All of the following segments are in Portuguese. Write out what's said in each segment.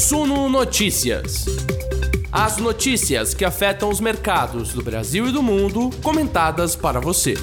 Suno Notícias. As notícias que afetam os mercados do Brasil e do mundo, comentadas para você.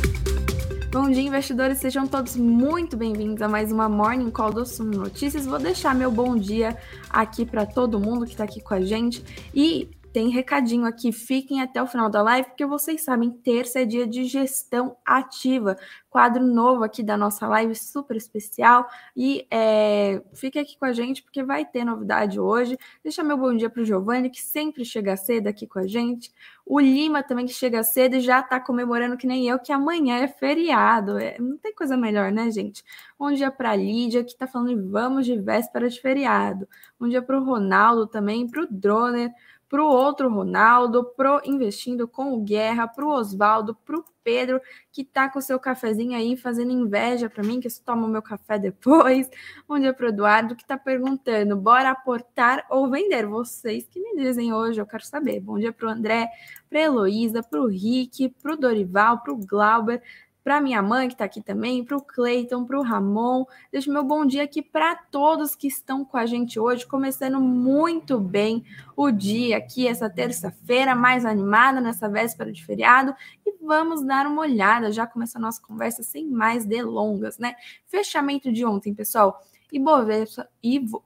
Bom dia, investidores. Sejam todos muito bem-vindos a mais uma Morning Call do Suno Notícias. Vou deixar meu bom dia aqui para todo mundo que está aqui com a gente. E tem recadinho aqui, fiquem até o final da live, porque vocês sabem, terça é dia de gestão ativa, quadro novo aqui da nossa live, super especial, e é, fique aqui com a gente, porque vai ter novidade hoje. Deixa meu bom dia para o Giovanni, que sempre chega cedo aqui com a gente, o Lima também, que chega cedo e já está comemorando, que nem eu, que amanhã é feriado, é, não tem coisa melhor, né, gente? Bom dia para Lídia, que está falando vamos de véspera de feriado, bom dia para o Ronaldo também, para o Droner, para o outro Ronaldo, pro Investindo com o Guerra, para o Oswaldo, para o Pedro, que está com o seu cafezinho aí fazendo inveja para mim, que toma o meu café depois. Bom dia para o Eduardo, que está perguntando: bora aportar ou vender? Vocês que me dizem hoje, eu quero saber. Bom dia para o André, para a Heloísa, para o Rick, para o Dorival, para o Glauber, para minha mãe que está aqui também, para o Cleiton, para o Ramon. Deixo meu bom dia aqui para todos que estão com a gente hoje, começando muito bem o dia aqui, essa terça-feira, mais animada nessa véspera de feriado. E vamos dar uma olhada, já começa a nossa conversa sem mais delongas, né? Fechamento de ontem, pessoal. Ibovespa, Ivo,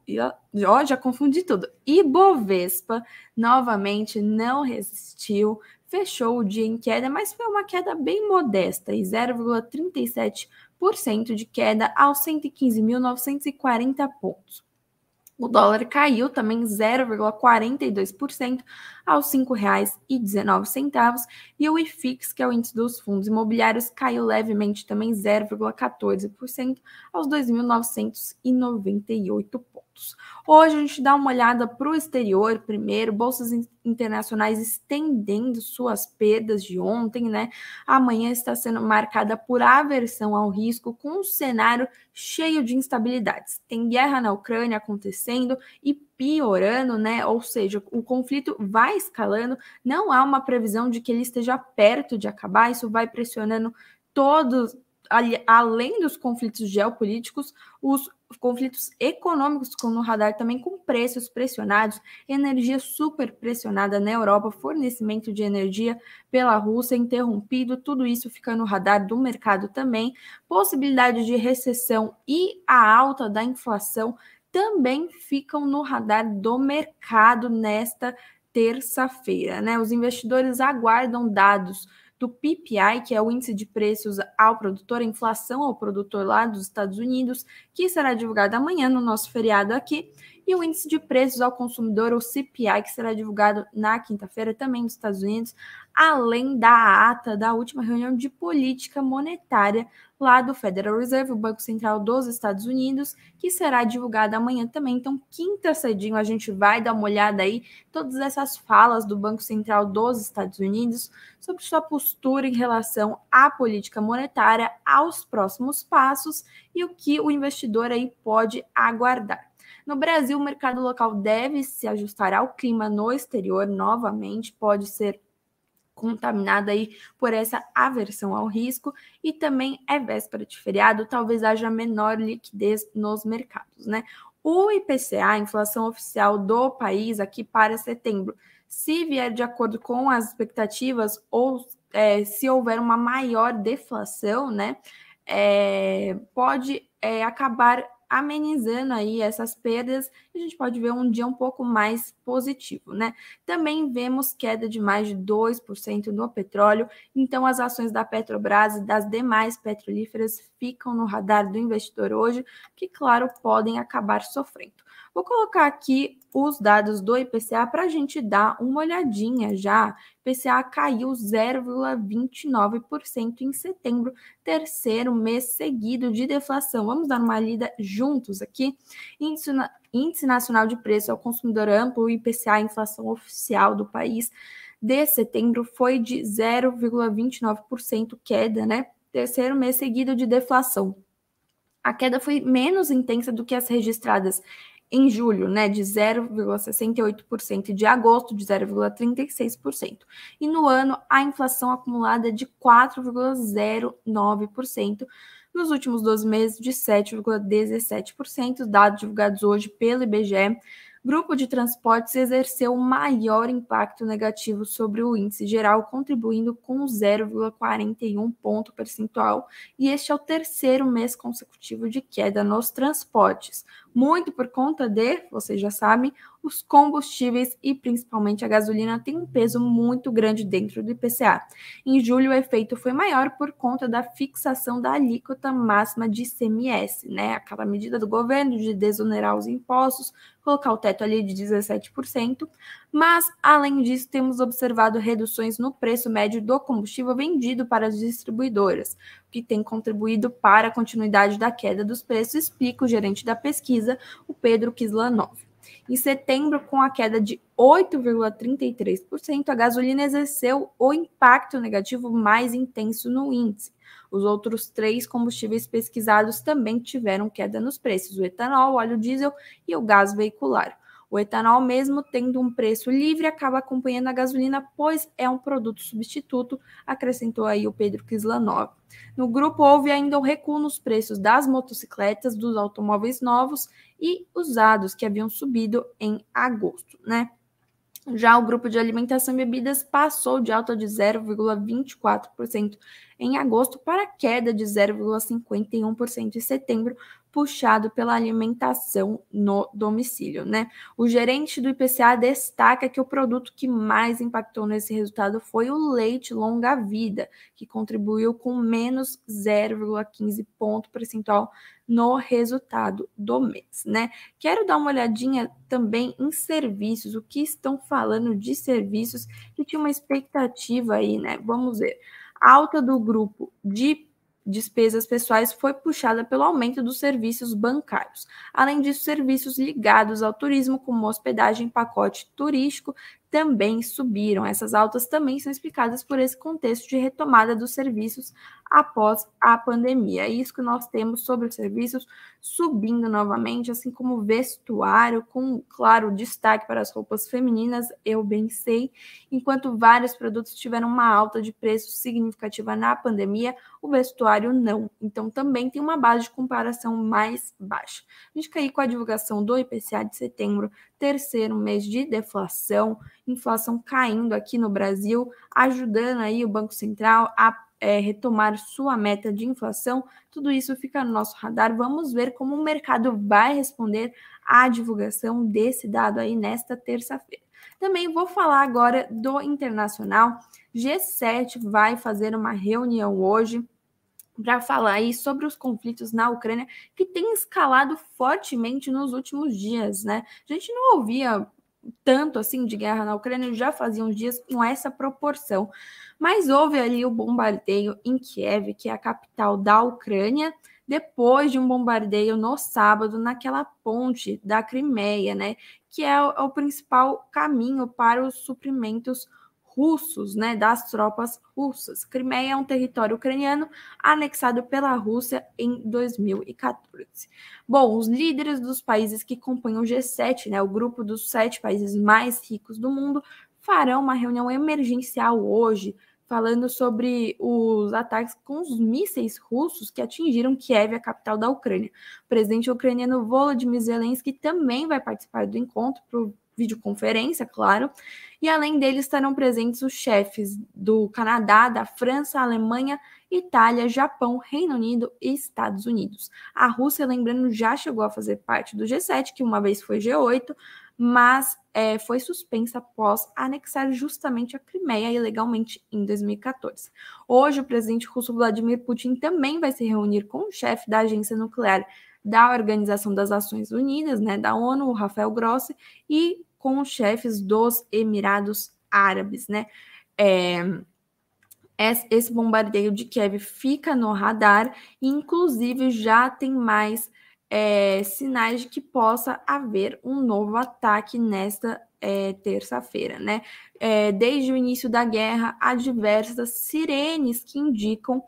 ó, já confundi tudo. Ibovespa novamente não resistiu, fechou o dia em queda, mas foi uma queda bem modesta, e 0,37% de queda aos 115.940 pontos. O dólar caiu também 0,42% aos R$ 5,19 e o IFIX, que é o índice dos fundos imobiliários, caiu levemente também 0,14% aos 2.998 pontos. Hoje a gente dá uma olhada para o exterior primeiro, bolsas internacionais estendendo suas perdas de ontem, né? Amanhã está sendo marcada por aversão ao risco, com um cenário cheio de instabilidades. Tem guerra na Ucrânia acontecendo e piorando, né? Ou seja, o conflito vai escalando, não há uma previsão de que ele esteja perto de acabar, isso vai pressionando todos além dos conflitos geopolíticos, os conflitos econômicos estão no radar também, com preços pressionados, energia super pressionada na Europa, fornecimento de energia pela Rússia interrompido, tudo isso fica no radar do mercado também, possibilidade de recessão e a alta da inflação também ficam no radar do mercado nesta terça-feira, né? Os investidores aguardam dados do PPI, que é o índice de preços ao produtor, inflação ao produtor lá dos Estados Unidos, que será divulgado amanhã no nosso feriado aqui, e o índice de preços ao consumidor, o CPI, que será divulgado na quinta-feira também nos Estados Unidos, além da ata da última reunião de política monetária lá do Federal Reserve, o Banco Central dos Estados Unidos, que será divulgada amanhã também. Então, quinta cedinho, a gente vai dar uma olhada aí todas essas falas do Banco Central dos Estados Unidos sobre sua postura em relação à política monetária, aos próximos passos e o que o investidor aí pode aguardar. No Brasil, o mercado local deve se ajustar ao clima no exterior novamente, pode ser contaminada aí por essa aversão ao risco e também é véspera de feriado, talvez haja menor liquidez nos mercados, né? O IPCA, a inflação oficial do país aqui para setembro, se vier de acordo com as expectativas ou é, se houver uma maior deflação, né, é, pode é, acabar amenizando aí essas perdas, a gente pode ver um dia um pouco mais positivo, né? Também vemos queda de mais de 2% no petróleo, então as ações da Petrobras e das demais petrolíferas ficam no radar do investidor hoje, que claro, podem acabar sofrendo. Vou colocar aqui os dados do IPCA para a gente dar uma olhadinha já. IPCA caiu 0,29% em setembro, terceiro mês seguido de deflação. Vamos dar uma lida juntos aqui. Índice, Índice Nacional de Preço ao Consumidor Amplo, IPCA, inflação oficial do país, de setembro foi de 0,29% queda, né? Terceiro mês seguido de deflação. A queda foi menos intensa do que as registradas em julho, né, de 0,68% e de agosto de 0,36%. E no ano, a inflação acumulada é de 4,09%, nos últimos 12 meses de 7,17%, dados divulgados hoje pelo IBGE. Grupo de transportes exerceu maior impacto negativo sobre o índice geral, contribuindo com 0,41 ponto percentual, e este é o terceiro mês consecutivo de queda nos transportes, muito por conta de, vocês já sabem, os combustíveis e principalmente a gasolina têm um peso muito grande dentro do IPCA. Em julho, o efeito foi maior por conta da fixação da alíquota máxima de ICMS, né? Aquela medida do governo de desonerar os impostos, colocar o teto ali de 17%. Mas, além disso, temos observado reduções no preço médio do combustível vendido para as distribuidoras, que tem contribuído para a continuidade da queda dos preços, explica o gerente da pesquisa, o Pedro Kislanov. Em setembro, com a queda de 8,33%, a gasolina exerceu o impacto negativo mais intenso no índice. Os outros três combustíveis pesquisados também tiveram queda nos preços: o etanol, o óleo diesel e o gás veicular. O etanol, mesmo tendo um preço livre, acaba acompanhando a gasolina, pois é um produto substituto, acrescentou aí o Pedro Kislanov. No grupo, houve ainda um recuo nos preços das motocicletas, dos automóveis novos e usados, que haviam subido em agosto, né? Já o grupo de alimentação e bebidas passou de alta de 0,24% em agosto para queda de 0,51% em setembro, puxado pela alimentação no domicílio, né? O gerente do IPCA destaca que o produto que mais impactou nesse resultado foi o leite longa-vida, que contribuiu com menos 0,15 ponto percentual no resultado do mês, né? Quero dar uma olhadinha também em serviços, o que estão falando de serviços, que tinha uma expectativa aí, né? Vamos ver. Alta do grupo de despesas pessoais foi puxada pelo aumento dos serviços bancários. Além disso, serviços ligados ao turismo, como hospedagem, pacote turístico, também subiram. Essas altas também são explicadas por esse contexto de retomada dos serviços após a pandemia. É isso que nós temos sobre os serviços subindo novamente, assim como vestuário, com, claro, destaque para as roupas femininas, eu bem sei. Enquanto vários produtos tiveram uma alta de preço significativa na pandemia, o vestuário não. Então, também tem uma base de comparação mais baixa. A gente caiu com a divulgação do IPCA de setembro, terceiro mês de deflação, inflação caindo aqui no Brasil, ajudando aí o Banco Central a é, retomar sua meta de inflação. Tudo isso fica no nosso radar. Vamos ver como o mercado vai responder à divulgação desse dado aí nesta terça-feira. Também vou falar agora do internacional. G7 vai fazer uma reunião hoje para falar aí sobre os conflitos na Ucrânia que tem escalado fortemente nos últimos dias, né? A gente não ouvia tanto assim de guerra na Ucrânia, já fazia uns dias com essa proporção. Mas houve ali o bombardeio em Kiev, que é a capital da Ucrânia, depois de um bombardeio no sábado naquela ponte da Crimeia, né, que é o, é o principal caminho para os suprimentos russos, né, das tropas russas. Crimeia é um território ucraniano anexado pela Rússia em 2014. Bom, os líderes dos países que compõem o G7, né, o grupo dos sete países mais ricos do mundo, farão uma reunião emergencial hoje, falando sobre os ataques com os mísseis russos que atingiram Kiev, a capital da Ucrânia. O presidente ucraniano Volodymyr Zelensky também vai participar do encontro videoconferência, claro, e além dele estarão presentes os chefes do Canadá, da França, Alemanha, Itália, Japão, Reino Unido e Estados Unidos. A Rússia, lembrando, já chegou a fazer parte do G7, que uma vez foi G8, mas é, foi suspensa após anexar justamente a Crimeia ilegalmente em 2014. Hoje, o presidente russo Vladimir Putin também vai se reunir com o chefe da agência nuclear da Organização das Nações Unidas, né, da ONU, o Rafael Grossi, e com os chefes dos Emirados Árabes, né? É, esse bombardeio de Kiev fica no radar, inclusive já tem mais é, sinais de que possa haver um novo ataque nesta é, terça-feira, né? É, desde o início da guerra, há diversas sirenes que indicam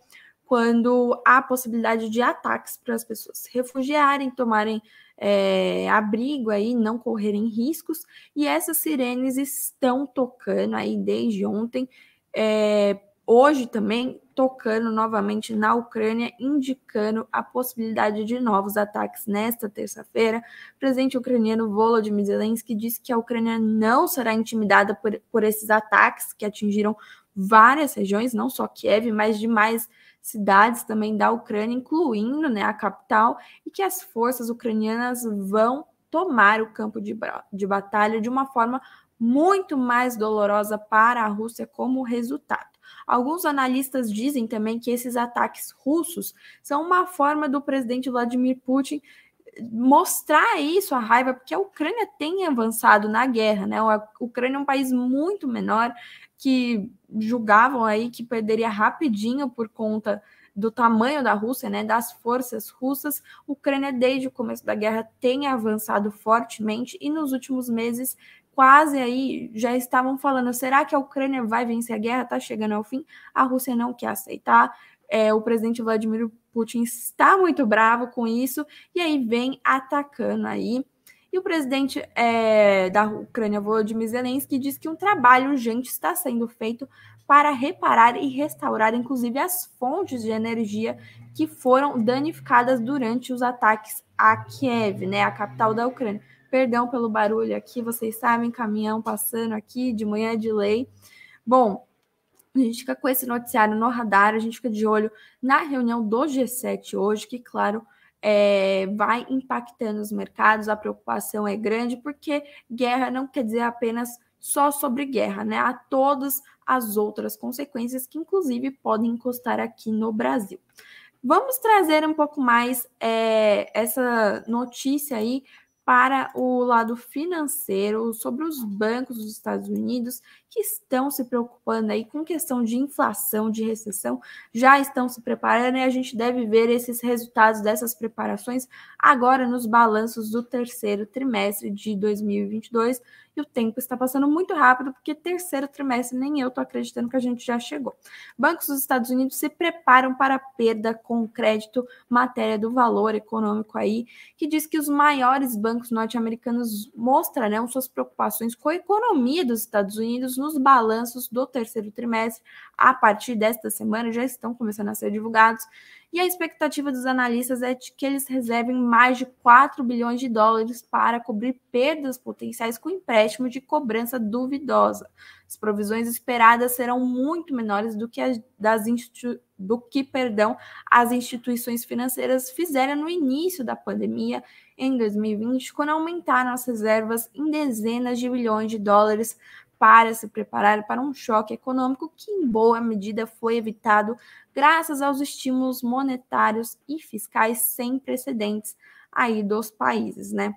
quando há possibilidade de ataques para as pessoas se refugiarem, tomarem é, abrigo aí, não correrem riscos, e essas sirenes estão tocando aí desde ontem. É, hoje também tocando novamente na Ucrânia, indicando a possibilidade de novos ataques nesta terça-feira. O presidente ucraniano Volodymyr Zelensky disse que a Ucrânia não será intimidada por, por esses ataques que atingiram várias regiões, não só Kiev, mas demais cidades também da Ucrânia, incluindo né, a capital, e que as forças ucranianas vão tomar o campo de, de batalha de uma forma muito mais dolorosa para a Rússia como resultado. Alguns analistas dizem também que esses ataques russos são uma forma do presidente Vladimir Putin mostrar isso, a raiva, porque a Ucrânia tem avançado na guerra, né? A Ucrânia é um país muito menor que julgavam aí que perderia rapidinho por conta do tamanho da Rússia, né, das forças russas, a Ucrânia desde o começo da guerra tem avançado fortemente e nos últimos meses quase aí já estavam falando: será que a Ucrânia vai vencer a guerra? Está chegando ao fim. A Rússia não quer aceitar. É, o presidente Vladimir Putin está muito bravo com isso e aí vem atacando aí. E o presidente é, da Ucrânia, Volodymyr Zelensky, diz que um trabalho urgente está sendo feito para reparar e restaurar, inclusive, as fontes de energia que foram danificadas durante os ataques a Kiev, né, a capital da Ucrânia. Perdão pelo barulho aqui, vocês sabem, caminhão passando aqui de manhã de lei. Bom, a gente fica com esse noticiário no radar, a gente fica de olho na reunião do G7 hoje, que, claro, é, vai impactando os mercados, a preocupação é grande, porque guerra não quer dizer apenas só sobre guerra, né? Há todas as outras consequências que, inclusive, podem encostar aqui no Brasil. Vamos trazer um pouco mais é, essa notícia aí para o lado financeiro, sobre os bancos dos Estados Unidos que estão se preocupando aí com questão de inflação, de recessão, já estão se preparando e a gente deve ver esses resultados dessas preparações agora nos balanços do terceiro trimestre de 2022 e o tempo está passando muito rápido, porque terceiro trimestre nem eu estou acreditando que a gente já chegou. Bancos dos Estados Unidos se preparam para perda com crédito, matéria do valor econômico aí, que diz que os maiores bancos norte-americanos mostrarão suas preocupações com a economia dos Estados Unidos nos balanços do terceiro trimestre. A partir desta semana já estão começando a ser divulgados e a expectativa dos analistas é de que eles reservem mais de 4 bilhões de dólares para cobrir perdas potenciais com empréstimo de cobrança duvidosa. As provisões esperadas serão muito menores do que as das do que, perdão, as instituições financeiras fizeram no início da pandemia em 2020, quando aumentaram as reservas em dezenas de bilhões de dólares para se preparar para um choque econômico que, em boa medida, foi evitado graças aos estímulos monetários e fiscais sem precedentes aí dos países, né?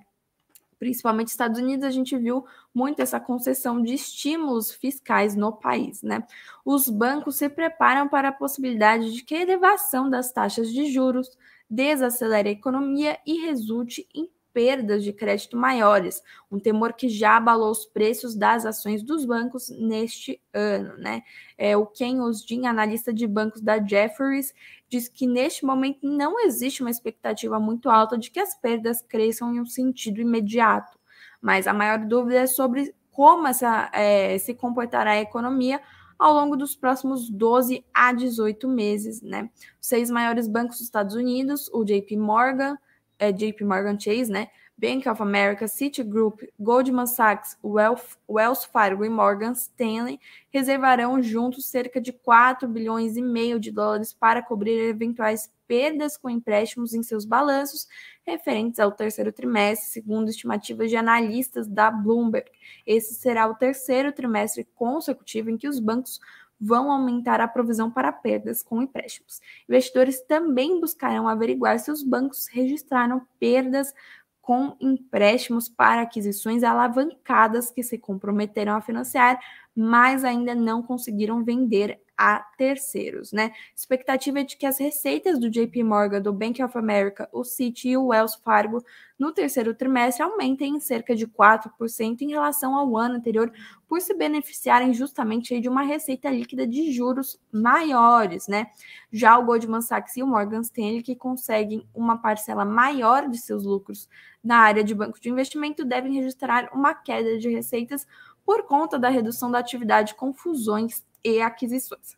Principalmente Estados Unidos, a gente viu muito essa concessão de estímulos fiscais no país, né? Os bancos se preparam para a possibilidade de que a elevação das taxas de juros desacelere a economia e resulte em perdas de crédito maiores, um temor que já abalou os preços das ações dos bancos neste ano, né? É, o Ken Osdin, analista de bancos da Jefferies, diz que neste momento não existe uma expectativa muito alta de que as perdas cresçam em um sentido imediato, mas a maior dúvida é sobre como essa, é, se comportará a economia ao longo dos próximos 12 a 18 meses, né? Os seis maiores bancos dos Estados Unidos, o JP Morgan, é, JP Morgan Chase, né? Bank of America, Citigroup, Goldman Sachs, Wells Fargo e Morgan Stanley reservarão juntos cerca de 4 bilhões e meio de dólares para cobrir eventuais perdas com empréstimos em seus balanços referentes ao terceiro trimestre, segundo estimativas de analistas da Bloomberg. Esse será o terceiro trimestre consecutivo em que os bancos vão aumentar a provisão para perdas com empréstimos. Investidores também buscarão averiguar se os bancos registraram perdas com empréstimos para aquisições alavancadas que se comprometeram a financiar, mas ainda não conseguiram vender a terceiros, né? Expectativa é de que as receitas do JP Morgan, do Bank of America, o Citi e o Wells Fargo no terceiro trimestre aumentem em cerca de 4% em relação ao ano anterior, por se beneficiarem justamente de uma receita líquida de juros maiores, né? Já o Goldman Sachs e o Morgan Stanley, que conseguem uma parcela maior de seus lucros na área de banco de investimento, devem registrar uma queda de receitas por conta da redução da atividade com fusões e aquisições.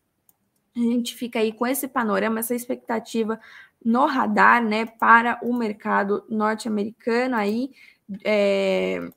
A gente fica aí com esse panorama, essa expectativa no radar, né, para o mercado norte-americano aí, é,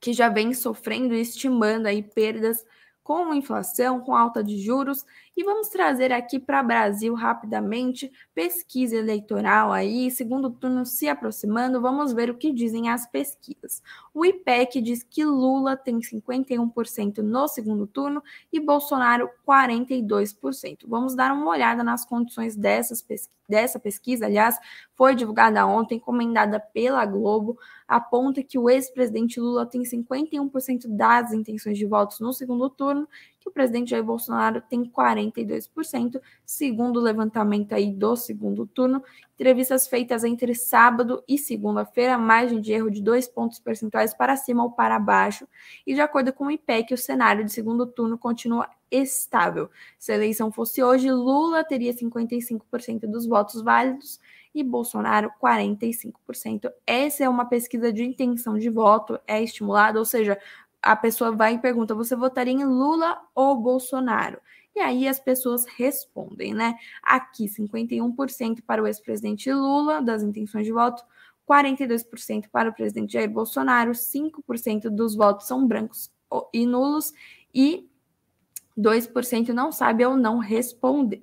que já vem sofrendo e estimando aí perdas com inflação, com alta de juros. E vamos trazer aqui para Brasil rapidamente pesquisa eleitoral aí, segundo turno se aproximando. Vamos ver o que dizem as pesquisas. O IPEC diz que Lula tem 51% no segundo turno e Bolsonaro 42%. Vamos dar uma olhada nas condições dessas dessa pesquisa, aliás, foi divulgada ontem, encomendada pela Globo, aponta que o ex-presidente Lula tem 51% das intenções de votos no segundo turno, o presidente Jair Bolsonaro tem 42%, segundo o levantamento aí do segundo turno. Entrevistas feitas entre sábado e segunda-feira, margem de erro de dois pontos percentuais para cima ou para baixo, e de acordo com o IPEC, o cenário de segundo turno continua estável. Se a eleição fosse hoje, Lula teria 55% dos votos válidos e Bolsonaro 45%. Essa é uma pesquisa de intenção de voto, é estimulada, ou seja, a pessoa vai e pergunta: você votaria em Lula ou Bolsonaro? E aí as pessoas respondem, né? Aqui 51% para o ex-presidente Lula das intenções de voto, 42% para o presidente Jair Bolsonaro, 5% dos votos são brancos e nulos e 2% não sabe ou não respondeu.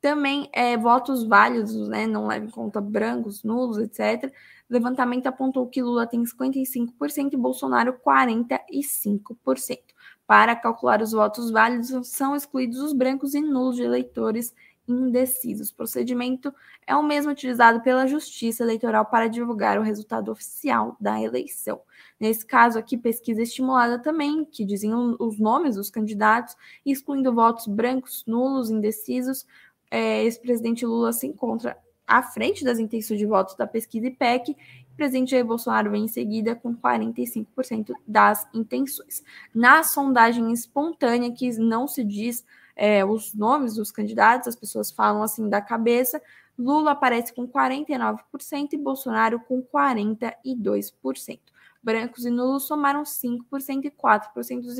Também é, votos válidos, né, não leva em conta brancos, nulos, etc. Levantamento apontou que Lula tem 55% e Bolsonaro 45%. Para calcular os votos válidos, são excluídos os brancos e nulos de eleitores indecisos. O procedimento é o mesmo utilizado pela Justiça Eleitoral para divulgar o resultado oficial da eleição. Nesse caso aqui, pesquisa estimulada também, que diziam os nomes dos candidatos, excluindo votos brancos, nulos, indecisos. É, Ex-presidente Lula se encontra à frente das intenções de votos da pesquisa IPEC. Presidente Jair Bolsonaro vem em seguida com 45% das intenções. Na sondagem espontânea, que não se diz é, os nomes dos candidatos, as pessoas falam assim da cabeça. Lula aparece com 49% e Bolsonaro com 42%. Brancos e nulos somaram 5% e 4% dos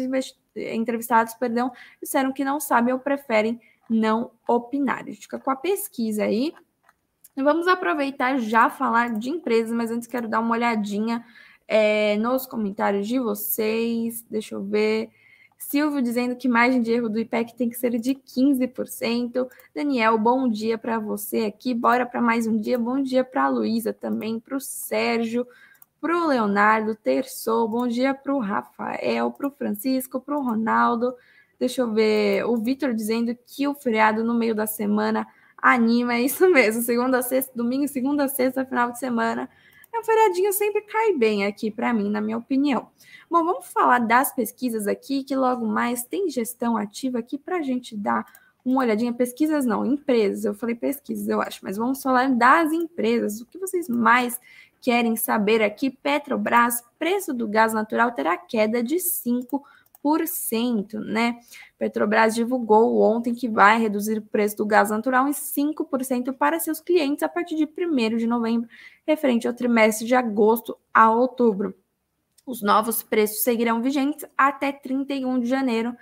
entrevistados perdão, disseram que não sabem ou preferem não opinar. A gente fica com a pesquisa aí. Vamos aproveitar já falar de empresas, mas antes quero dar uma olhadinha é, nos comentários de vocês. Deixa eu ver. Silvio dizendo que margem de erro do IPEC tem que ser de 15%. Daniel, bom dia para você aqui. Bora para mais um dia. Bom dia para a Luísa também, para o Sérgio, para o Leonardo, Terçou. Bom dia para o Rafael, para o Francisco, para o Ronaldo. Deixa eu ver. O Vitor dizendo que o feriado no meio da semana anima. É isso mesmo. Segunda, sexta, domingo, segunda, sexta, final de semana é um feriadinho sempre cai bem aqui para mim, na minha opinião. Bom, vamos falar das pesquisas aqui, que logo mais tem gestão ativa aqui para a gente dar uma olhadinha. Pesquisas não, empresas. Eu falei pesquisas, eu acho, mas vamos falar das empresas. O que vocês mais querem saber aqui? Petrobras, preço do gás natural terá queda de 5%. Né? Petrobras divulgou ontem que vai reduzir o preço do gás natural em 5% para seus clientes a partir de 1 de novembro, referente ao trimestre de agosto a outubro. Os novos preços seguirão vigentes até 31 de janeiro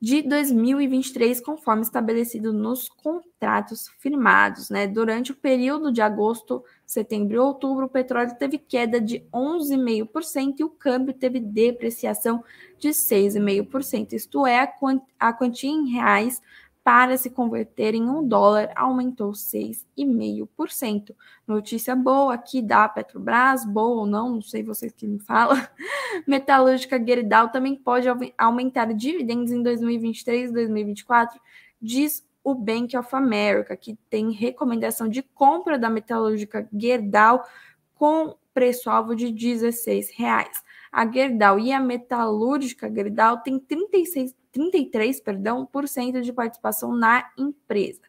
de 2023, conforme estabelecido nos contratos firmados. Né? Durante o período de agosto, setembro e outubro, o petróleo teve queda de 11,5% e o câmbio teve depreciação de 6,5%. Isto é, a quantia em reais para se converter em um dólar aumentou 6,5%. Notícia boa aqui da Petrobras, boa ou não, não sei vocês que me falam. Metalúrgica Gerdau também pode aumentar dividendos em 2023 e 2024, diz o Bank of America, que tem recomendação de compra da metalúrgica Gerdau com preço-alvo de R$ 16. A Gerdau e a metalúrgica Gerdau têm 36 33% perdão, por cento de participação na empresa.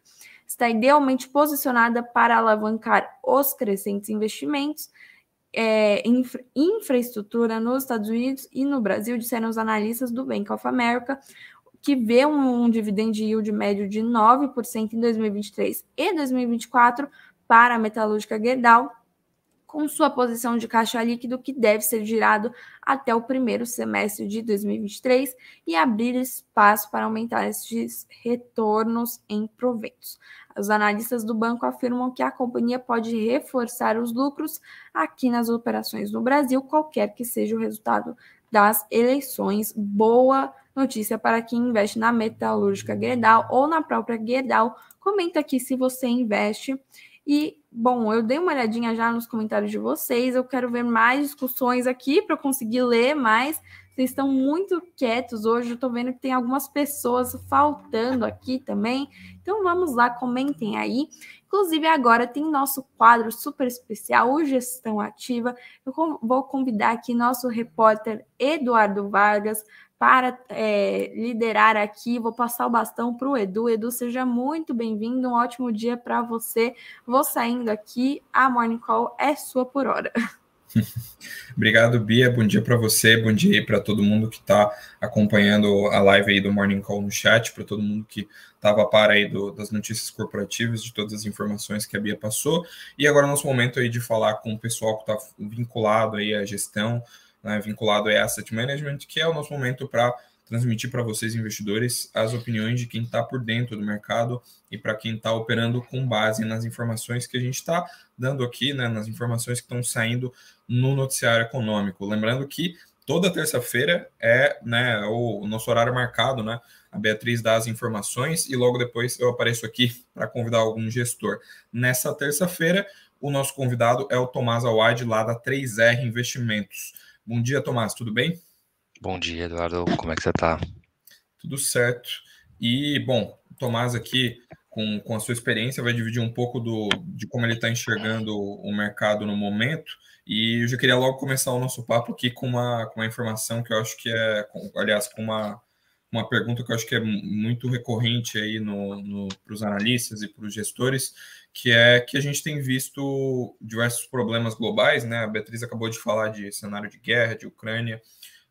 Está idealmente posicionada para alavancar os crescentes investimentos é, infra, infraestrutura nos Estados Unidos e no Brasil, disseram os analistas do Bank of America, que vê um, um dividend yield médio de 9% em 2023 e 2024 para a metalúrgica Gerdau, com sua posição de caixa líquido que deve ser girado até o primeiro semestre de 2023 e abrir espaço para aumentar esses retornos em proventos. Os analistas do banco afirmam que a companhia pode reforçar os lucros aqui nas operações no Brasil, qualquer que seja o resultado das eleições. Boa notícia para quem investe na metalúrgica Gerdau ou na própria Gerdau. Comenta aqui se você investe. E, bom, eu dei uma olhadinha já nos comentários de vocês. Eu quero ver mais discussões aqui para eu conseguir ler mais. Vocês estão muito quietos hoje. Eu estou vendo que tem algumas pessoas faltando aqui também. Então vamos lá, comentem aí. Inclusive, agora tem nosso quadro super especial, o Gestão Ativa. Eu vou convidar aqui nosso repórter Eduardo Vargas para é, liderar aqui. Vou passar o bastão para o Edu. Edu, seja muito bem-vindo. Um ótimo dia para você. Vou saindo aqui. A Morning Call é sua por hora. Obrigado, Bia. Bom dia para você, bom dia para todo mundo que está acompanhando a live aí do Morning Call no chat, para todo mundo que estava a par aí do, das notícias corporativas, de todas as informações que a Bia passou. E agora é nosso momento aí de falar com o pessoal que está vinculado aí à gestão, né, vinculado a asset management, que é o nosso momento para transmitir para vocês, investidores, as opiniões de quem está por dentro do mercado e para quem está operando com base nas informações que a gente está dando aqui, né, nas informações que estão saindo no noticiário econômico. Lembrando que toda terça-feira é né, o, nosso horário marcado, né? A Beatriz dá as informações e logo depois eu apareço aqui para convidar algum gestor. Nessa terça-feira, o nosso convidado é o Tomás Awad, lá da 3R Investimentos. Bom dia, Tomás, tudo bem? Bom dia, Eduardo. Como é que você está? Tudo certo. E, bom, Tomás aqui, com, com a sua experiência, vai dividir um pouco do, de como ele está enxergando o mercado no momento. E eu já queria logo começar o nosso papo aqui com uma, com uma informação que eu acho que é, com, aliás, com uma, uma pergunta que eu acho que é muito recorrente aí no, no, para os analistas e para os gestores, que é que a gente tem visto diversos problemas globais, né? A Beatriz acabou de falar de cenário de guerra, de Ucrânia,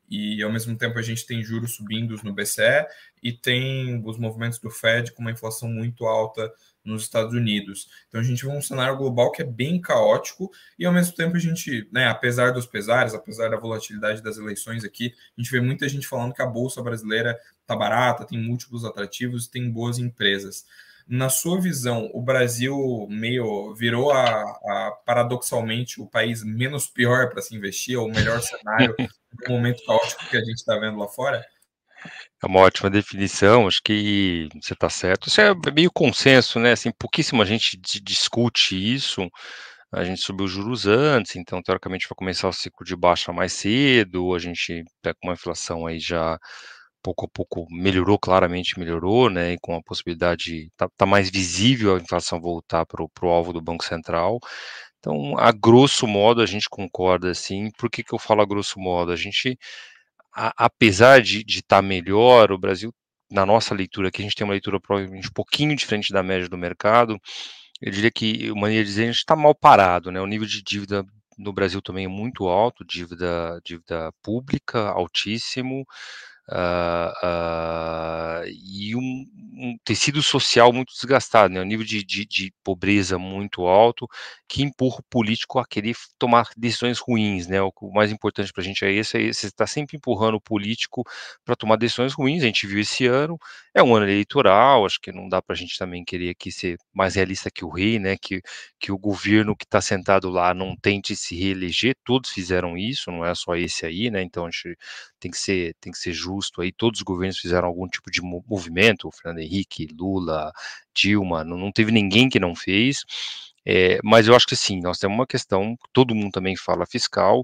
e ao mesmo tempo a gente tem juros subindo no BCE e tem os movimentos do Fed com uma inflação muito alta nos Estados Unidos. Então a gente vê um cenário global que é bem caótico e ao mesmo tempo a gente, né, apesar dos pesares, apesar da volatilidade das eleições aqui, a gente vê muita gente falando que a bolsa brasileira tá barata, tem múltiplos atrativos, tem boas empresas. Na sua visão, o Brasil meio virou a, a paradoxalmente o país menos pior para se investir, ou o melhor cenário no momento caótico que a gente está vendo lá fora? É uma ótima definição, acho que você está certo. Isso é meio consenso, né? Assim, pouquíssima gente discute isso. A gente subiu os juros antes, então teoricamente vai começar o ciclo de baixa mais cedo. A gente está com uma inflação aí já pouco a pouco melhorou, claramente melhorou, né, e com a possibilidade, tá, tá mais visível a inflação voltar para o alvo do Banco Central. Então, a grosso modo, a gente concorda, assim, por que, que eu falo a grosso modo? A gente, a, apesar de estar tá melhor, o Brasil, na nossa leitura aqui, a gente tem uma leitura provavelmente um pouquinho diferente da média do mercado, eu diria que, maneira de dizer, a gente está mal parado, né, o nível de dívida no Brasil também é muito alto, dívida, dívida pública altíssimo, Uh, e um, um, tecido social muito desgastado, né? um nível de, de, de, pobreza muito alto, que empurra o político a querer tomar decisões ruins. Né? O, o mais importante para a gente é esse, é você está sempre empurrando o político para tomar decisões ruins, a gente viu esse ano, é um ano eleitoral, acho que não dá para a gente também querer aqui ser mais realista que o rei, né? que, que o governo que está sentado lá não tente se reeleger, todos fizeram isso, não é só esse aí, né? então a gente tem que ser, tem que ser justo aí, todos os governos fizeram algum tipo de movimento, o Fernando Henrique, Lula, Dilma, não, não teve ninguém que não fez, é, mas eu acho que sim, nós temos uma questão, todo mundo também fala fiscal,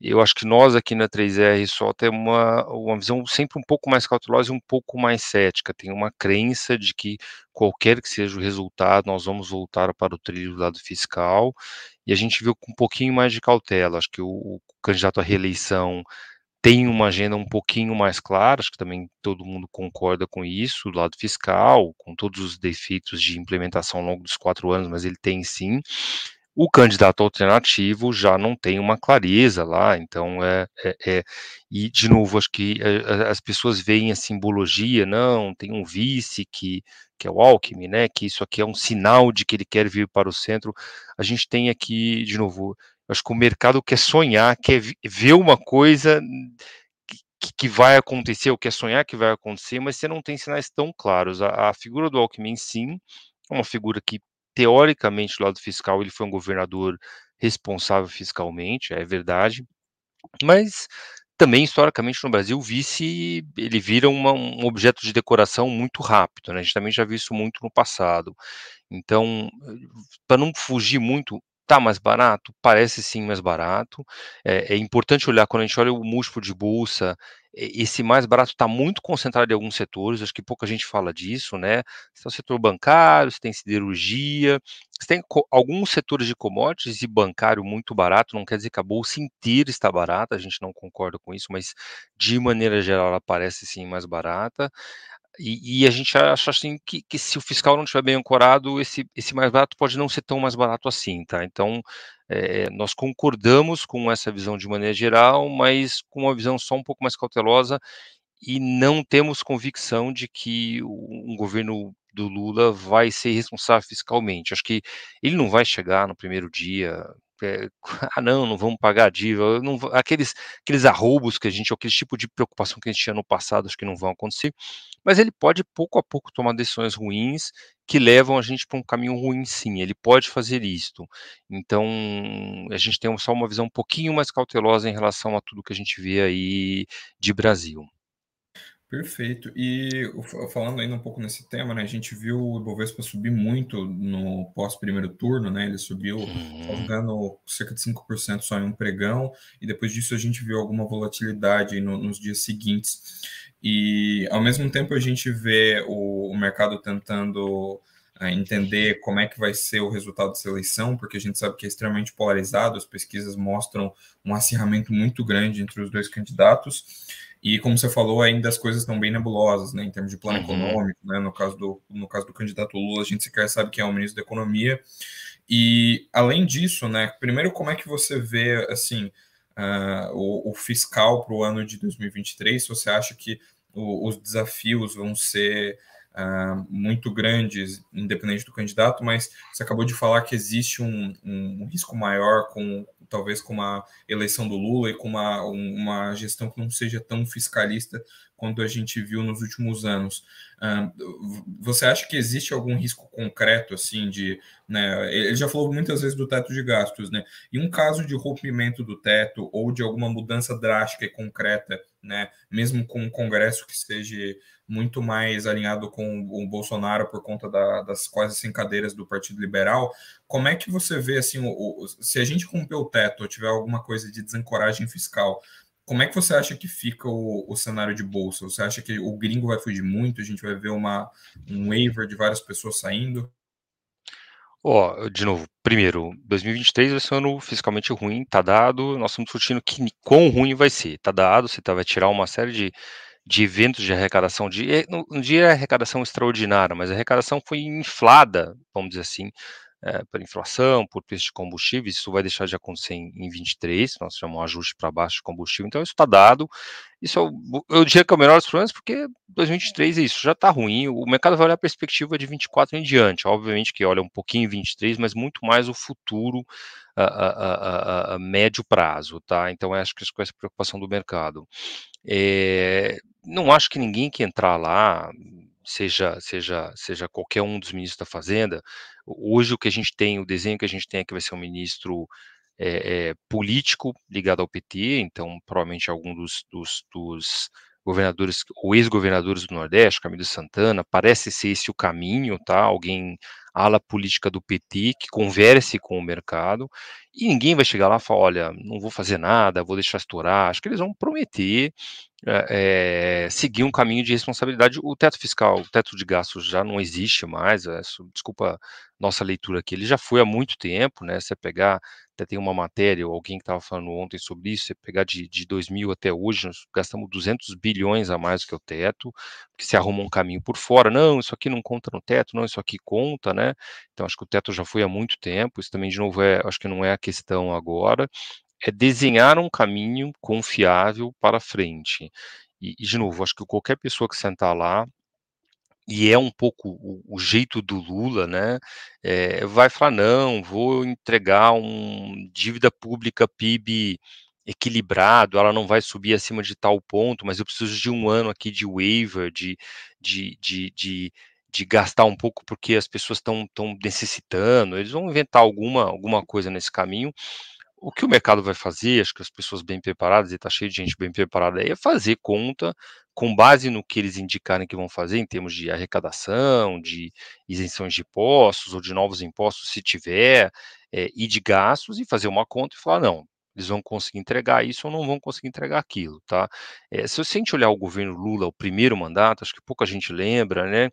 eu acho que nós aqui na 3R só temos uma, uma visão sempre um pouco mais cautelosa e um pouco mais cética. Tem uma crença de que qualquer que seja o resultado, nós vamos voltar para o trilho do lado fiscal. E a gente viu com um pouquinho mais de cautela. Acho que o, o candidato à reeleição tem uma agenda um pouquinho mais clara, acho que também todo mundo concorda com isso, do lado fiscal, com todos os defeitos de implementação ao longo dos quatro anos, mas ele tem sim. O candidato alternativo já não tem uma clareza lá, então é, é, é e de novo acho que é, as pessoas veem a simbologia, não, tem um vice que que é o Alckmin, né, que isso aqui é um sinal de que ele quer vir para o centro. A gente tem aqui, de novo, acho que o mercado quer sonhar, quer ver uma coisa que, que, vai acontecer, ou quer sonhar que vai acontecer, mas você não tem sinais tão claros. A, a figura do Alckmin, sim, é uma figura que, teoricamente, do lado fiscal, ele foi um governador responsável fiscalmente, é verdade, mas também, historicamente, no Brasil, o vice ele vira uma, um objeto de decoração muito rápido, né? A gente também já viu isso muito no passado. Então, para não fugir muito, tá mais barato? Parece sim mais barato. É, é, importante olhar, quando a gente olha o múltiplo de bolsa, esse mais barato está muito concentrado em alguns setores, acho que pouca gente fala disso, né? Você tem o setor bancário, você tem siderurgia, você tem alguns setores de commodities e bancário muito barato, não quer dizer que a bolsa inteira está barata, a gente não concorda com isso, mas de maneira geral ela parece sim mais barata. E, e, a gente acha assim que, que, se o fiscal não estiver bem ancorado, esse, esse mais barato pode não ser tão mais barato assim, tá? Então, é, nós concordamos com essa visão de maneira geral, mas com uma visão só um pouco mais cautelosa e não temos convicção de que um governo do Lula vai ser responsável fiscalmente. Acho que ele não vai chegar no primeiro dia, é, ah não, não vamos pagar a dívida, não, aqueles, aqueles arroubos que a gente, aquele tipo de preocupação que a gente tinha no passado, acho que não vão acontecer, mas ele pode pouco a pouco tomar decisões ruins que levam a gente para um caminho ruim sim, ele pode fazer isto, então a gente tem só uma visão um pouquinho mais cautelosa em relação a tudo que a gente vê aí de Brasil. Perfeito. E falando ainda um pouco nesse tema, né, a gente viu o Ibovespa subir muito no pós-primeiro turno, né, ele subiu, uhum. cerca de 5% só em um pregão, e depois disso a gente viu alguma volatilidade no, nos dias seguintes. E, ao mesmo tempo, a gente vê o, o mercado tentando é, entender como é que vai ser o resultado dessa eleição, porque a gente sabe que é extremamente polarizado, as pesquisas mostram um acirramento muito grande entre os dois candidatos, e como você falou, ainda as coisas estão bem nebulosas, né, em termos de plano uhum. econômico, né, no caso do no caso do candidato Lula, a gente sequer sabe quem é o ministro da Economia. E além disso, né, primeiro como é que você vê assim uh, o, o, fiscal para o ano de 2023? Se você acha que o, os desafios vão ser uh, muito grandes, independente do candidato, mas você acabou de falar que existe um, um, um risco maior com talvez com uma eleição do Lula e com uma, uma gestão que não seja tão fiscalista quanto a gente viu nos últimos anos. Você acha que existe algum risco concreto, assim, de. Né, ele já falou muitas vezes do teto de gastos, né? Em um caso de rompimento do teto ou de alguma mudança drástica e concreta, né, mesmo com um Congresso que seja muito mais alinhado com o Bolsonaro por conta da, das quase 100 cadeiras do Partido Liberal, como é que você vê, assim, o, o, se a gente romper o teto ou tiver alguma coisa de desancoragem fiscal, como é que você acha que fica o, o, cenário de bolsa? Você acha que o gringo vai fugir muito? A gente vai ver uma, um waiver de várias pessoas saindo? Ó, oh, de novo, primeiro, 2023 vai ser um ano fiscalmente ruim, tá dado. Nós estamos discutindo que quão ruim vai ser. Tá dado, você tá, vai tirar uma série de, de eventos de arrecadação. De, um dia é arrecadação extraordinária, mas a arrecadação foi inflada, vamos dizer assim, é, inflação, por preço de combustíveis, isso vai deixar de acontecer em, em 23, nós chamamos um ajuste para baixo de combustível, então isso está dado. Isso eu, eu diria que é o menor dos problemas, porque 2023 é isso, já está ruim, o mercado vai olhar a perspectiva de 24 em diante, obviamente que olha um pouquinho em 23, mas muito mais o futuro a, a, a, a médio prazo, tá? Então acho que isso é essa preocupação do mercado. É, não acho que ninguém que entrar lá seja seja seja qualquer um dos ministros da Fazenda. Hoje o que a gente tem, o desenho que a gente tem é que vai ser um ministro é, é, político ligado ao PT, então provavelmente algum dos, dos, dos governadores ou ex-governadores do Nordeste, Camilo Santana, parece ser esse o caminho, tá? Alguém ala política do PT que converse com o mercado e ninguém vai chegar lá e falar, olha, não vou fazer nada, vou deixar estourar. Acho que eles vão prometer é, seguir um caminho de responsabilidade. O teto fiscal, o teto de gastos já não existe mais. É, desculpa nossa leitura aqui, ele já foi há muito tempo, né? Você pegar até tem uma matéria, alguém que estava falando ontem sobre isso, você pegar de, de 2000 até hoje, nós gastamos 200 bilhões a mais do que o teto, porque se arruma um caminho por fora, não, isso aqui não conta no teto, não, isso aqui conta, né? Então, acho que o teto já foi há muito tempo, isso também, de novo, é, acho que não é a questão agora, é desenhar um caminho confiável para frente. E, e de novo, acho que qualquer pessoa que sentar lá e é um pouco o, o jeito do Lula, né? É, vai falar não, vou entregar um dívida pública PIB equilibrado, ela não vai subir acima de tal ponto, mas eu preciso de um ano aqui de waiver, de, de, de, de, de gastar um pouco porque as pessoas estão necessitando, eles vão inventar alguma, alguma coisa nesse caminho. O que o mercado vai fazer, acho que as pessoas bem preparadas, e está cheio de gente bem preparada aí, é fazer conta com base no que eles indicarem que vão fazer em termos de arrecadação, de isenções de impostos ou de novos impostos, se tiver, é, e de gastos, e fazer uma conta e falar, não, eles vão conseguir entregar isso ou não vão conseguir entregar aquilo, tá? É, se a gente olhar o governo Lula, o primeiro mandato, acho que pouca gente lembra, né?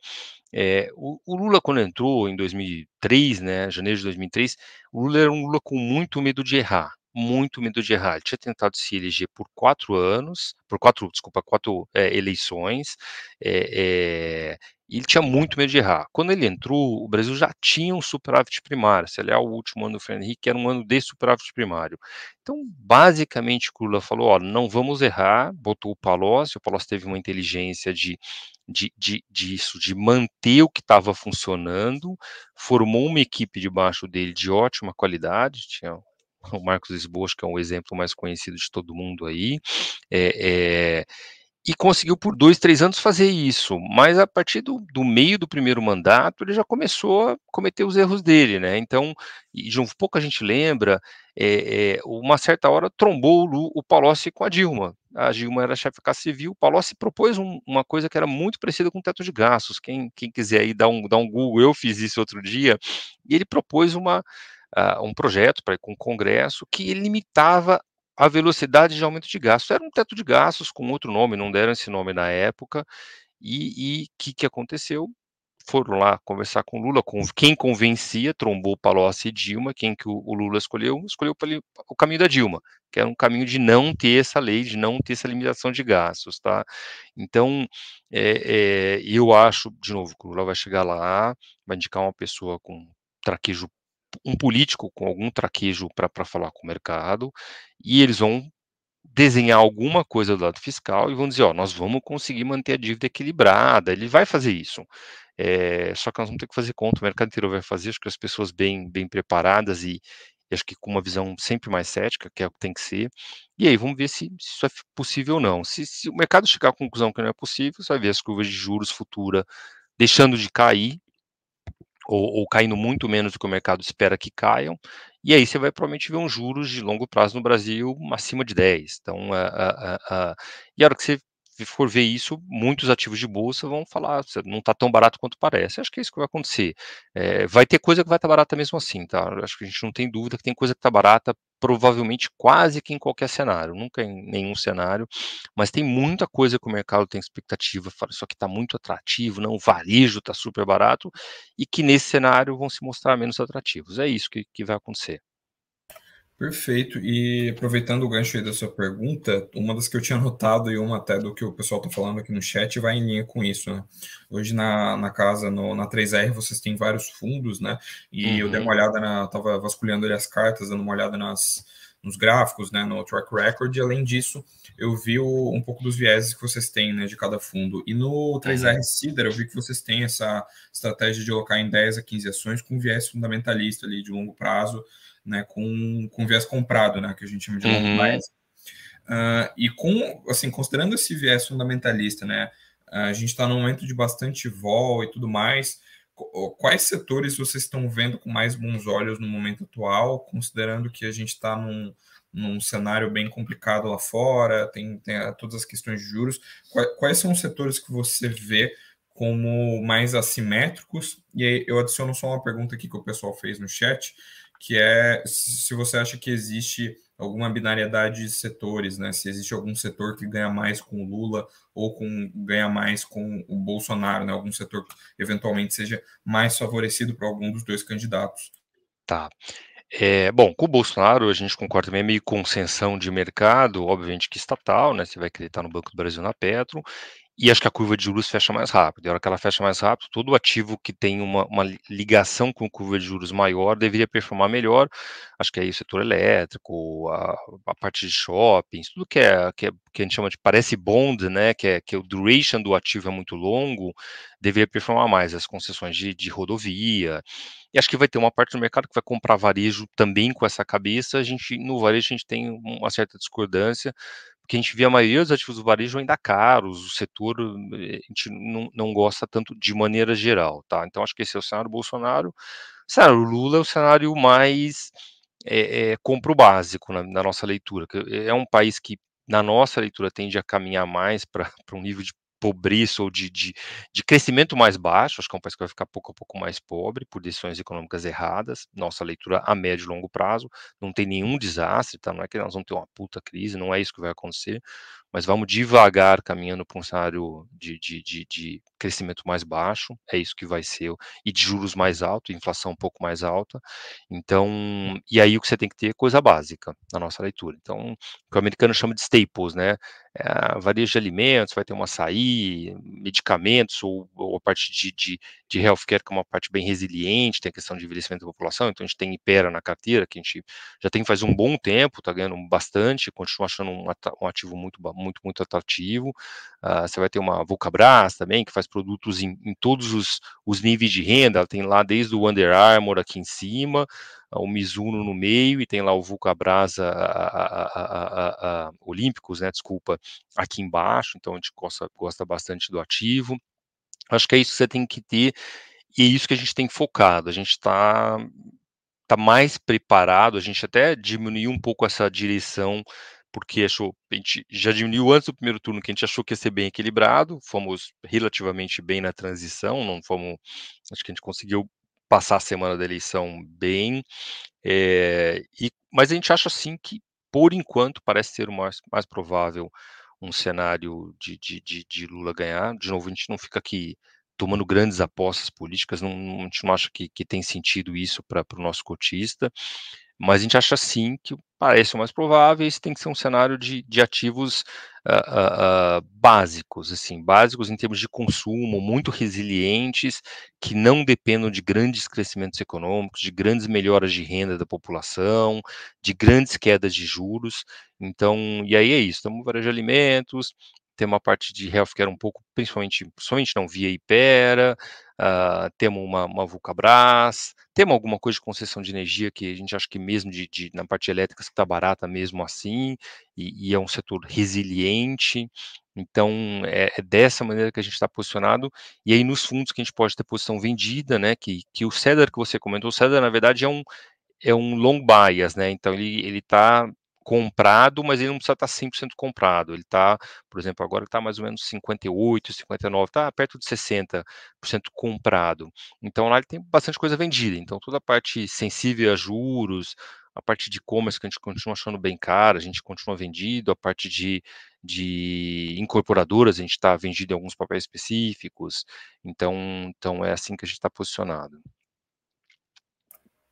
É, o, o, Lula, quando entrou em 2003, né, janeiro de 2003, o Lula era um Lula com muito medo de errar, muito medo de errar. Ele tinha tentado se eleger por quatro anos, por quatro, desculpa, quatro é, eleições, é, e ele tinha muito medo de errar. Quando ele entrou, o Brasil já tinha um superávit primário. Se olhar o último ano do Fernando Henrique, era um ano de superávit primário. Então, basicamente, o Lula falou: ó, não vamos errar, botou o Palocci, o Palocci teve uma inteligência de, de, de, disso, de manter o que estava funcionando, formou uma equipe debaixo dele de ótima qualidade, tinha o Marcos Lisboa, que é um exemplo mais conhecido de todo mundo aí, é, é e conseguiu por dois, três anos fazer isso, mas a partir do, do, meio do primeiro mandato ele já começou a cometer os erros dele, né? Então, de um pouco a gente lembra, é, é, uma certa hora trombou o, o Palocci com a Dilma. A Dilma era chefe da Casa Civil, o Palocci propôs um, uma coisa que era muito parecida com o teto de gastos. Quem, quem quiser aí dar um, dar um Google, eu fiz isso outro dia, e ele propôs uma, uh, um projeto para com o Congresso que limitava a velocidade de aumento de gastos. Era um teto de gastos com outro nome, não deram esse nome na época. E o que, que aconteceu? Foram lá conversar com Lula, com quem convencia, trombou Palocci e Dilma, quem que o, o Lula escolheu? Escolheu o caminho da Dilma, que era um caminho de não ter essa lei, de não ter essa limitação de gastos, tá? Então, é, é, eu acho, de novo, que o Lula vai chegar lá, vai indicar uma pessoa com traquejo um político com algum traquejo para falar com o mercado, e eles vão desenhar alguma coisa do lado fiscal e vão dizer, ó, nós vamos conseguir manter a dívida equilibrada, ele vai fazer isso. É, só que nós vamos ter que fazer conta, o mercado inteiro vai fazer, acho que as pessoas bem, bem preparadas e, acho que com uma visão sempre mais cética, que é o que tem que ser, e aí vamos ver se, se isso é possível ou não. Se, se, o mercado chegar à conclusão que não é possível, você vai ver as curvas de juros futura deixando de cair, ou, ou, caindo muito menos do que o mercado espera que caiam, e aí você vai provavelmente ver uns juros de longo prazo no Brasil acima de 10. Então, a, a, a, e a hora que você for ver isso, muitos ativos de bolsa vão falar, não está tão barato quanto parece. Acho que é isso que vai acontecer. É, vai ter coisa que vai estar tá barata mesmo assim, tá? Acho que a gente não tem dúvida que tem coisa que está barata, provavelmente quase que em qualquer cenário, nunca em nenhum cenário, mas tem muita coisa que o mercado tem expectativa, fala, isso aqui está muito atrativo, não, o varejo está super barato, e que nesse cenário vão se mostrar menos atrativos. É isso que, que vai acontecer. Perfeito. E aproveitando o gancho aí da sua pergunta, uma das que eu tinha notado e uma até do que o pessoal está falando aqui no chat vai em linha com isso, né? Hoje na, na casa, no, na 3R, vocês têm vários fundos, né? E uhum. eu dei uma uhum. olhada na. Tava vasculhando ali as cartas, dando uma olhada nas, nos gráficos, né? No track record, e além disso, eu vi o, um pouco dos vieses que vocês têm, né? De cada fundo. E no 3R uhum. Cider, eu vi que vocês têm essa estratégia de alocar em 10 a 15 ações com viés fundamentalista ali de longo prazo né, com, com viés comprado, né, que a gente chama de uhum. Uh, e com, assim, considerando esse viés fundamentalista, né, a gente está num momento de bastante vol e tudo mais. Quais setores vocês estão vendo com mais bons olhos no momento atual, considerando que a gente está num, num cenário bem complicado lá fora, tem, tem todas as questões de juros. Quais, quais são os setores que você vê como mais assimétricos? E aí eu adiciono só uma pergunta aqui que o pessoal fez no chat que é se você acha que existe alguma binariedade de setores, né? Se existe algum setor que ganha mais com o Lula ou com ganha mais com o Bolsonaro, né? Algum setor que eventualmente seja mais favorecido para algum dos dois candidatos. Tá. É, bom, com o Bolsonaro a gente concorda também, é meio concessão de mercado, obviamente que estatal, né? Você vai acreditar no Banco do Brasil na Petro, e acho que a curva de juros fecha mais rápido. E a hora que ela fecha mais rápido, todo ativo que tem uma, uma ligação com curva de juros maior deveria performar melhor. Acho que aí o setor elétrico, a, a parte de shoppings, tudo que é, que é que a gente chama de parece bond, né, que é que o duration do ativo é muito longo, deveria performar mais as concessões de, de rodovia. E acho que vai ter uma parte do mercado que vai comprar varejo também com essa cabeça. A gente no varejo a gente tem uma certa discordância porque a gente vê a maioria dos ativos do varejo ainda caros, o setor eh, a gente não, não gosta tanto de maneira geral, tá? Então acho que esse é o cenário Bolsonaro. O cenário Lula é o cenário mais é, é, compro básico na, na, nossa leitura. É um país que, na nossa leitura, tende a caminhar mais para um nível de pobreza ou de, de, de, crescimento mais baixo, acho que é um país que vai ficar pouco a pouco mais pobre por decisões econômicas erradas, nossa leitura a médio e longo prazo, não tem nenhum desastre, tá? não é que nós vamos ter uma puta crise, não é isso que vai acontecer, mas vamos devagar caminhando para um cenário de, de, de, de, crescimento mais baixo, é isso que vai ser, e de juros mais altos, inflação um pouco mais alta. Então, e aí o que você tem que ter é coisa básica na nossa leitura. Então, o que o americano chama de staples, né? É, varejo de alimentos, vai ter um açaí, medicamentos, ou, ou a parte de, de, de healthcare, que é uma parte bem resiliente, tem a questão de envelhecimento da população, então a gente tem Ipera na carteira, que a gente já tem faz um bom tempo, está ganhando bastante, continua achando um, um ativo muito, muito, muito atrativo. Uh, você vai ter uma Vulcabras também, que faz produtos em, em todos os, os, níveis de renda, ela tem lá desde o Under Armour aqui em cima, o Mizuno no meio, e tem lá o Vulcabras a, a, a, Olímpicos, né, desculpa, aqui embaixo, então a gente gosta, gosta bastante do ativo. Acho que é isso que você tem que ter, e é isso que a gente tem focado. A gente está tá mais preparado, a gente até diminuiu um pouco essa direção porque achou, a gente já diminuiu antes do primeiro turno, que a gente achou que ia ser bem equilibrado, fomos relativamente bem na transição, não fomos, acho que a gente conseguiu passar a semana da eleição bem, é, e, mas a gente acha assim que, por enquanto, parece ser o mais, mais provável um cenário de, de, de, de, Lula ganhar. De novo, a gente não fica aqui tomando grandes apostas políticas, não, a gente não acha que, que tem sentido isso para o nosso cotista. Mas a gente acha sim que parece o mais provável, esse tem que ser um cenário de, de ativos uh, uh, básicos, assim, básicos em termos de consumo, muito resilientes, que não dependam de grandes crescimentos econômicos, de grandes melhoras de renda da população, de grandes quedas de juros. Então, e aí é isso, estamos varejo de alimentos, tem uma parte de healthcare um pouco, principalmente, principalmente não via Ipera, uh, temos uma, uma Vulcabras, temos alguma coisa de concessão de energia que a gente acha que mesmo de, de na parte elétrica está barata mesmo assim, e, e, é um setor resiliente, então é, é dessa maneira que a gente está posicionado, e aí nos fundos que a gente pode ter posição vendida, né, que, que o Cedar que você comentou, o Cedar na verdade é um, é um long bias, né, então ele, ele está comprado, mas ele não precisa estar 100% comprado. Ele está, por exemplo, agora está mais ou menos 58, 59, está perto de 60% comprado. Então lá ele tem bastante coisa vendida. Então toda a parte sensível a juros, a parte de e-commerce que a gente continua achando bem cara, a gente continua vendido, a parte de, de incorporadoras, a gente está vendido em alguns papéis específicos. Então, então é assim que a gente está posicionado.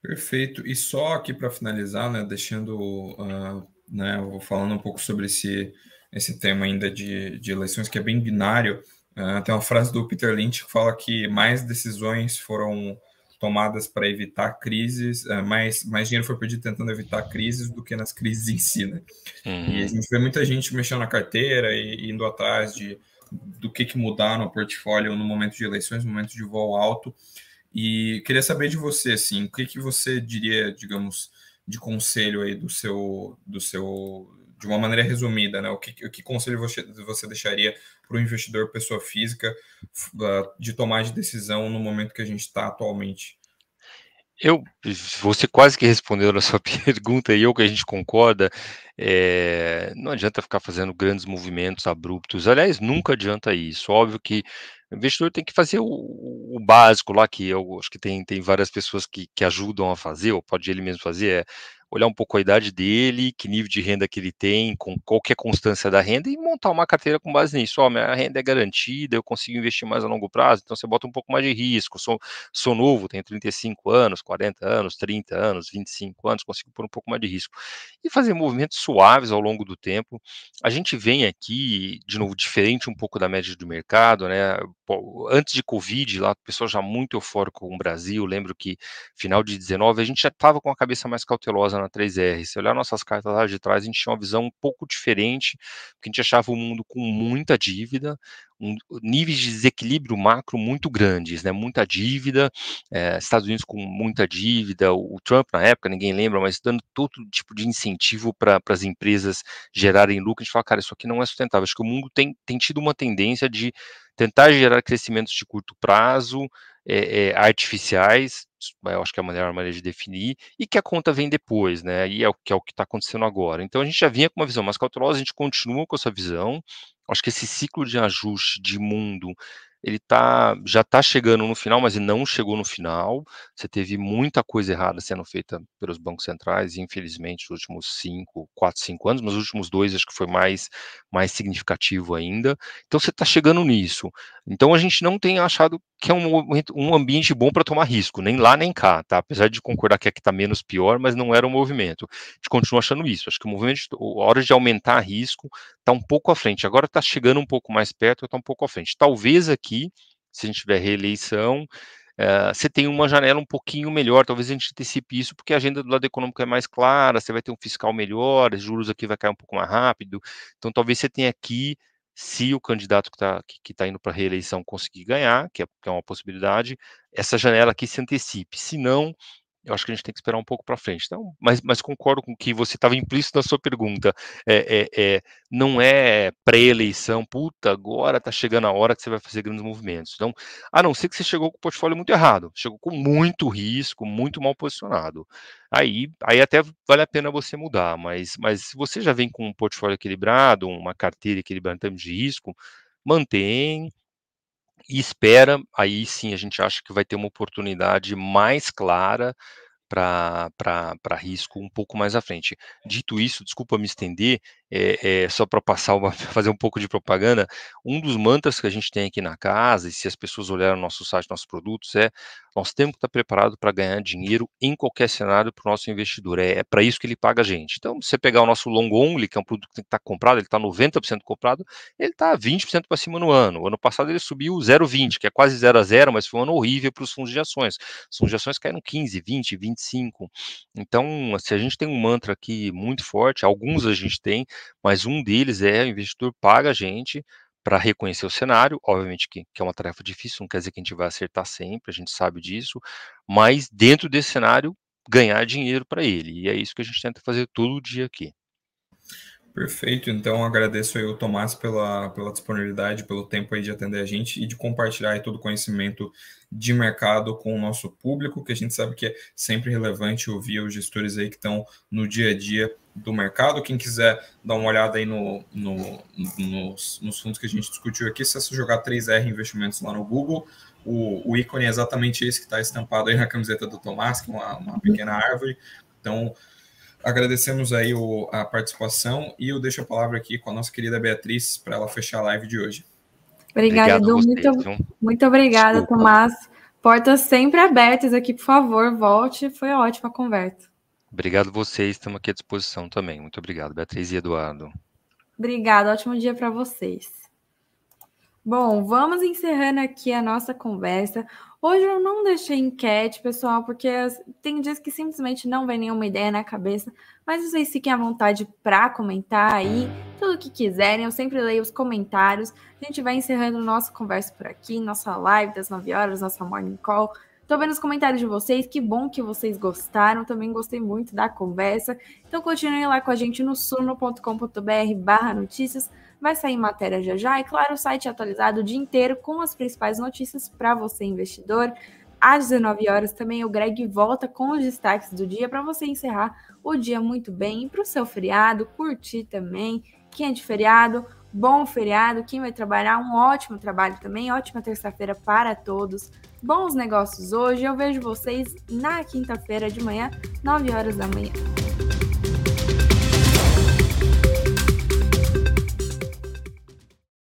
Perfeito. E só aqui para finalizar, né, deixando, uh, né, falando um pouco sobre esse, esse tema ainda de, de eleições, que é bem binário. Uh, tem uma frase do Peter Lynch que fala que mais decisões foram tomadas para evitar crises, uh, mais, mais dinheiro foi perdido tentando evitar crises do que nas crises em si, né? Uhum. E a gente vê muita gente mexendo na carteira e indo atrás de do que, que mudar no portfólio no momento de eleições, no momento de voo alto. E queria saber de você, assim, o que, que você diria, digamos, de conselho aí do seu, do seu, de uma maneira resumida, né? O que, o que conselho você, você deixaria para o investidor pessoa física de tomar de decisão no momento que a gente está atualmente? Eu, você quase que respondeu na sua pergunta e eu que a gente concorda, é, não adianta ficar fazendo grandes movimentos abruptos. Aliás, nunca adianta isso. Óbvio que o investidor tem que fazer o, o, básico lá, que eu acho que tem, tem várias pessoas que, que ajudam a fazer, ou pode ele mesmo fazer, é olhar um pouco a idade dele, que nível de renda que ele tem, com qualquer constância da renda e montar uma carteira com base nisso. Ó, minha renda é garantida, eu consigo investir mais a longo prazo, então você bota um pouco mais de risco. Sou, sou novo, tenho 35 anos, 40 anos, 30 anos, 25 anos, consigo pôr um pouco mais de risco. E fazer movimentos suaves ao longo do tempo. A gente vem aqui, de novo, diferente um pouco da média do mercado, né? Antes de Covid, lá o pessoal já muito eufórico com o Brasil, lembro que final de 19 a gente já estava com a cabeça mais cautelosa na 3R. Se olhar nossas cartas lá de trás, a gente tinha uma visão um pouco diferente, porque a gente achava o mundo com muita dívida, um, níveis de desequilíbrio macro muito grandes, né? Muita dívida, é, Estados Unidos com muita dívida, o, o, Trump na época, ninguém lembra, mas dando todo tipo de incentivo para as empresas gerarem lucro, a gente fala, cara, isso aqui não é sustentável. Acho que o mundo tem, tem tido uma tendência de tentar gerar crescimentos de curto prazo, é, é, artificiais, eu acho que é a melhor maneira de definir, e que a conta vem depois, né? E é o que é o que está acontecendo agora. Então a gente já vinha com uma visão mais cautelosa, a gente continua com essa visão. Acho que esse ciclo de ajuste de mundo ele tá, já está chegando no final, mas ele não chegou no final. Você teve muita coisa errada sendo feita pelos bancos centrais, infelizmente, nos últimos cinco, quatro, cinco anos, mas os últimos dois acho que foi mais, mais significativo ainda. Então você está chegando nisso. Então a gente não tem achado que é um, um ambiente bom para tomar risco, nem lá nem cá, tá? Apesar de concordar que aqui está menos pior, mas não era o um movimento. A gente continua achando isso. Acho que o movimento, a hora de aumentar risco, está um pouco à frente. Agora está chegando um pouco mais perto, está um pouco à frente. Talvez aqui, se a gente tiver reeleição, Uh, você tem uma janela um pouquinho melhor, talvez a gente antecipe isso, porque a agenda do lado econômico é mais clara, você vai ter um fiscal melhor, os juros aqui vai cair um pouco mais rápido, então talvez você tenha aqui se o candidato que está que, que tá indo para a reeleição conseguir ganhar, que é, que é, uma possibilidade, essa janela aqui se antecipe. Se não, eu acho que a gente tem que esperar um pouco para frente. Então, mas, mas, concordo com o que você estava implícito na sua pergunta. É, é, é não é pré-eleição, puta, agora está chegando a hora que você vai fazer grandes movimentos. Então, a não ser que você chegou com o portfólio muito errado, chegou com muito risco, muito mal posicionado. Aí, aí até vale a pena você mudar, mas, mas se você já vem com um portfólio equilibrado, uma carteira equilibrada em termos de risco, mantém, e espera, aí sim a gente acha que vai ter uma oportunidade mais clara para risco um pouco mais à frente. Dito isso, desculpa me estender, é, é só para passar uma, fazer um pouco de propaganda, um dos mantras que a gente tem aqui na casa, e se as pessoas olharem nosso site, nossos produtos, é nós temos que estar preparados para ganhar dinheiro em qualquer cenário para o nosso investidor. É, é para isso que ele paga a gente. Então, se você pegar o nosso long only, que é um produto que está comprado, ele está 90% comprado, ele está 20% para cima no ano. O ano passado ele subiu 0,20, que é quase 0 a 0, mas foi um ano horrível para os fundos de ações. Os fundos de ações caíram 15, 20, 25. Então, se a gente tem um mantra aqui muito forte, alguns a gente tem, mas um deles é o investidor paga a gente para reconhecer o cenário, obviamente que, que, é uma tarefa difícil, não quer dizer que a gente vai acertar sempre, a gente sabe disso, mas dentro desse cenário, ganhar dinheiro para ele, e é isso que a gente tenta fazer todo dia aqui. Perfeito, então agradeço aí o Tomás pela, pela disponibilidade, pelo tempo aí de atender a gente e de compartilhar todo o conhecimento de mercado com o nosso público, que a gente sabe que é sempre relevante ouvir os gestores aí que estão no dia a dia do mercado. Quem quiser dar uma olhada aí no, no nos, nos, fundos que a gente discutiu aqui, se você jogar 3R Investimentos lá no Google, o, o ícone é exatamente esse que está estampado aí na camiseta do Tomás, que é uma, uma pequena árvore. Então, Agradecemos aí o, a participação e eu deixo a palavra aqui com a nossa querida Beatriz para ela fechar a live de hoje. Obrigada, Edu. Muito, muito obrigada, Desculpa. Tomás. Portas sempre abertas aqui, por favor, volte. Foi ótima a conversa. Obrigado vocês, estamos aqui à disposição também. Muito obrigado, Beatriz e Eduardo. Obrigada, ótimo dia para vocês. Bom, vamos encerrando aqui a nossa conversa. Hoje eu não deixei enquete, pessoal, porque tem dias que simplesmente não vem nenhuma ideia na cabeça, mas vocês fiquem à vontade para comentar aí tudo o que quiserem. Eu sempre leio os comentários. A gente vai encerrando nossa conversa por aqui, nossa live das 9 horas, nossa morning call. Tô vendo os comentários de vocês, que bom que vocês gostaram. Também gostei muito da conversa. Então continuem lá com a gente no suno.com.br barra notícias Vai sair matéria já já. E claro, o site é atualizado o dia inteiro com as principais notícias para você, investidor. Às 19 horas também o Greg volta com os destaques do dia para você encerrar o dia muito bem. E para o seu feriado, curtir também. Quem é de feriado, bom feriado. Quem vai trabalhar, um ótimo trabalho também. Ótima terça-feira para todos. Bons negócios hoje. Eu vejo vocês na quinta-feira de manhã, 9 horas da manhã.